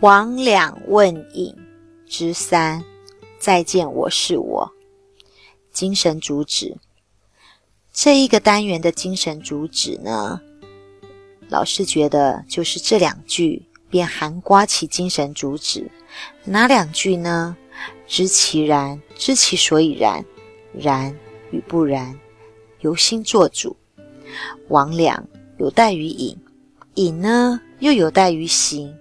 王两问影之三，再见，我是我。精神主旨，这一个单元的精神主旨呢，老师觉得就是这两句便含刮其精神主旨。哪两句呢？知其然，知其所以然，然与不然，由心做主。王两有待于隐，隐呢又有待于行。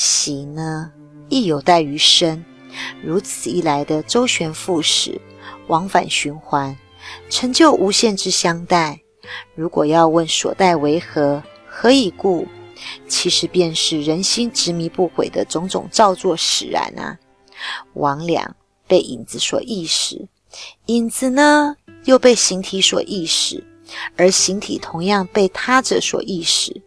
喜呢，亦有待于生。如此一来的周旋复始，往返循环，成就无限之相待。如果要问所待为何，何以故？其实便是人心执迷不悔的种种造作使然啊。王两被影子所意识，影子呢又被形体所意识，而形体同样被他者所意识。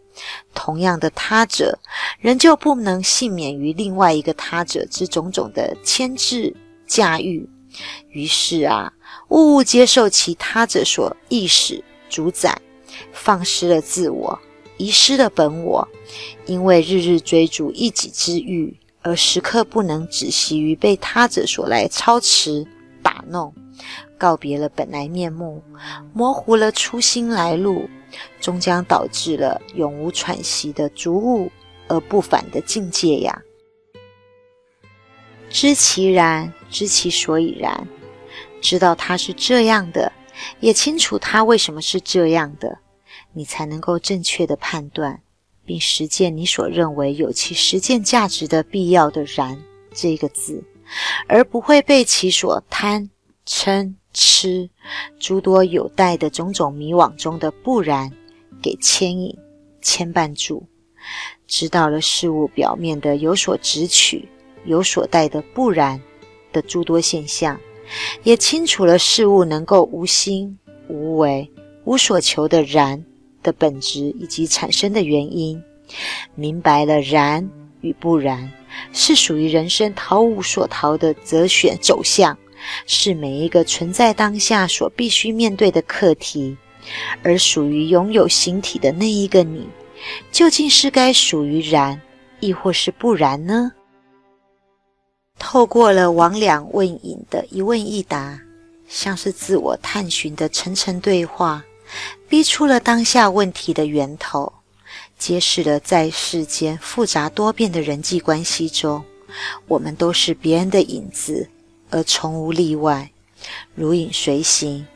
同样的他者，仍旧不能幸免于另外一个他者之种种的牵制驾驭。于是啊，物物接受其他者所意识主宰，放失了自我，遗失了本我。因为日日追逐一己之欲，而时刻不能止息于被他者所来操持弄，告别了本来面目，模糊了初心来路。终将导致了永无喘息的逐物而不返的境界呀！知其然，知其所以然，知道它是这样的，也清楚它为什么是这样的，你才能够正确的判断，并实践你所认为有其实践价值的必要的“然”这个字，而不会被其所贪嗔。吃诸多有待的种种迷惘中的不然给牵引牵绊住，知道了事物表面的有所直取、有所带的不然的诸多现象，也清楚了事物能够无心无为、无所求的然的本质以及产生的原因，明白了然与不然是属于人生逃无所逃的择选走向。是每一个存在当下所必须面对的课题，而属于拥有形体的那一个你，究竟是该属于然，亦或是不然呢？透过了王两问影的一问一答，像是自我探寻的层层对话，逼出了当下问题的源头，揭示了在世间复杂多变的人际关系中，我们都是别人的影子。而从无例外，如影随形，